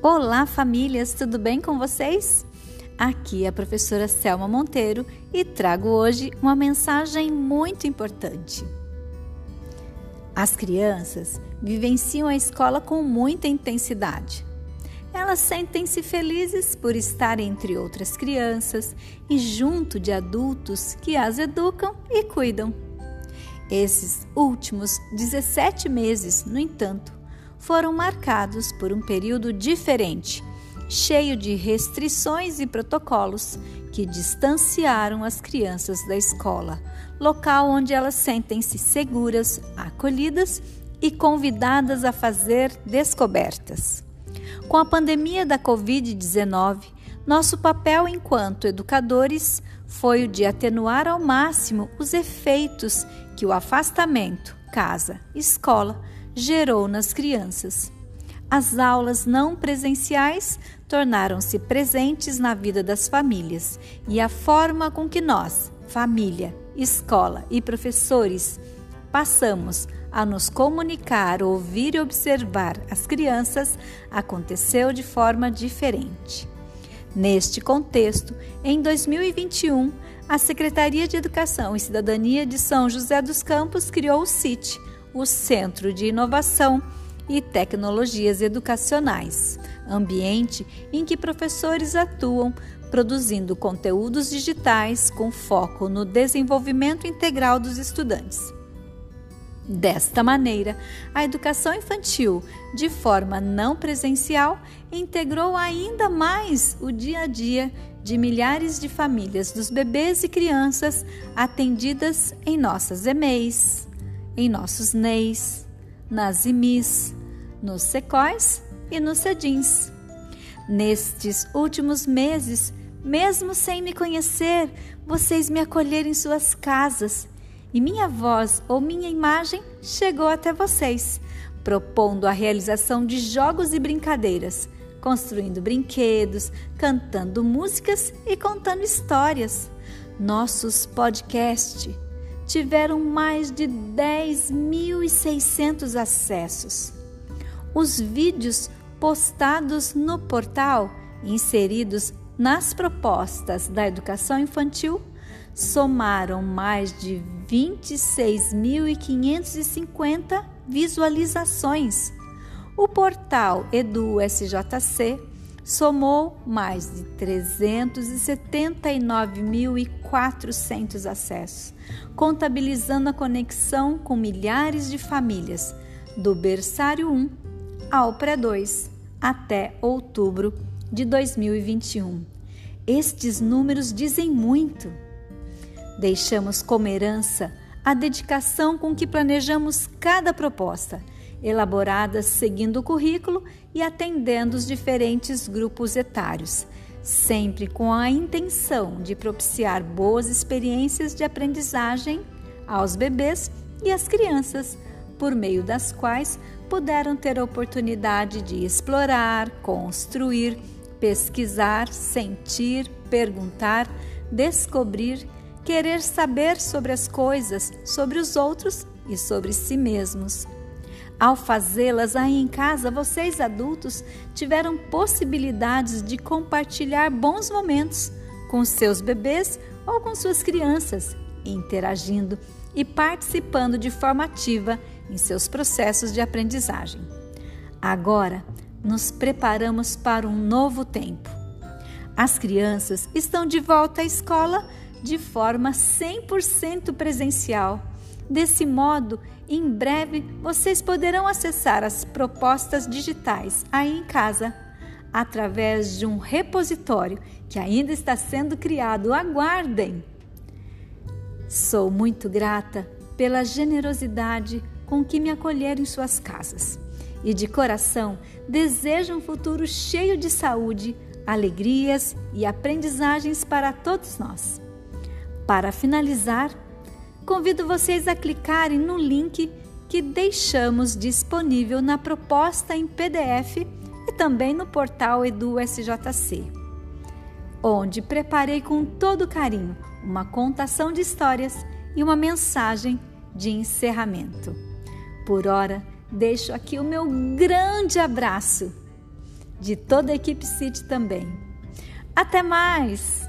Olá, famílias, tudo bem com vocês? Aqui é a professora Selma Monteiro e trago hoje uma mensagem muito importante. As crianças vivenciam a escola com muita intensidade. Elas sentem-se felizes por estar entre outras crianças e junto de adultos que as educam e cuidam. Esses últimos 17 meses, no entanto, foram marcados por um período diferente, cheio de restrições e protocolos que distanciaram as crianças da escola, local onde elas sentem-se seguras, acolhidas e convidadas a fazer descobertas. Com a pandemia da Covid-19, nosso papel enquanto educadores foi o de atenuar ao máximo os efeitos que o afastamento casa-escola gerou nas crianças. As aulas não presenciais tornaram-se presentes na vida das famílias e a forma com que nós, família, escola e professores, passamos a nos comunicar, ouvir e observar as crianças aconteceu de forma diferente. Neste contexto, em 2021, a Secretaria de Educação e Cidadania de São José dos Campos criou o CIT, o Centro de Inovação e Tecnologias Educacionais, ambiente em que professores atuam produzindo conteúdos digitais com foco no desenvolvimento integral dos estudantes. Desta maneira, a educação infantil, de forma não presencial, integrou ainda mais o dia a dia de milhares de famílias dos bebês e crianças atendidas em nossas EMEIs, em nossos NEIs, nas IMIs, nos SECOIs e nos CEDINs. Nestes últimos meses, mesmo sem me conhecer, vocês me acolheram em suas casas e minha voz ou minha imagem chegou até vocês, propondo a realização de jogos e brincadeiras, construindo brinquedos, cantando músicas e contando histórias. Nossos podcasts tiveram mais de 10.600 acessos. Os vídeos postados no portal, inseridos nas propostas da educação infantil, somaram mais de 26.550 visualizações. O portal Edu SJC somou mais de 379.400 acessos, contabilizando a conexão com milhares de famílias, do berçário 1 ao pré-2, até outubro de 2021. Estes números dizem muito. Deixamos como herança a dedicação com que planejamos cada proposta elaboradas seguindo o currículo e atendendo os diferentes grupos etários, sempre com a intenção de propiciar boas experiências de aprendizagem aos bebês e às crianças, por meio das quais puderam ter a oportunidade de explorar, construir, pesquisar, sentir, perguntar, descobrir, querer saber sobre as coisas, sobre os outros e sobre si mesmos. Ao fazê-las aí em casa, vocês adultos tiveram possibilidades de compartilhar bons momentos com seus bebês ou com suas crianças, interagindo e participando de forma ativa em seus processos de aprendizagem. Agora, nos preparamos para um novo tempo. As crianças estão de volta à escola de forma 100% presencial Desse modo, em breve vocês poderão acessar as propostas digitais aí em casa através de um repositório que ainda está sendo criado. Aguardem! Sou muito grata pela generosidade com que me acolheram em suas casas e de coração desejo um futuro cheio de saúde, alegrias e aprendizagens para todos nós. Para finalizar, convido vocês a clicarem no link que deixamos disponível na proposta em PDF e também no portal EduSJC, onde preparei com todo carinho uma contação de histórias e uma mensagem de encerramento. Por hora, deixo aqui o meu grande abraço. de toda a equipe City também. Até mais!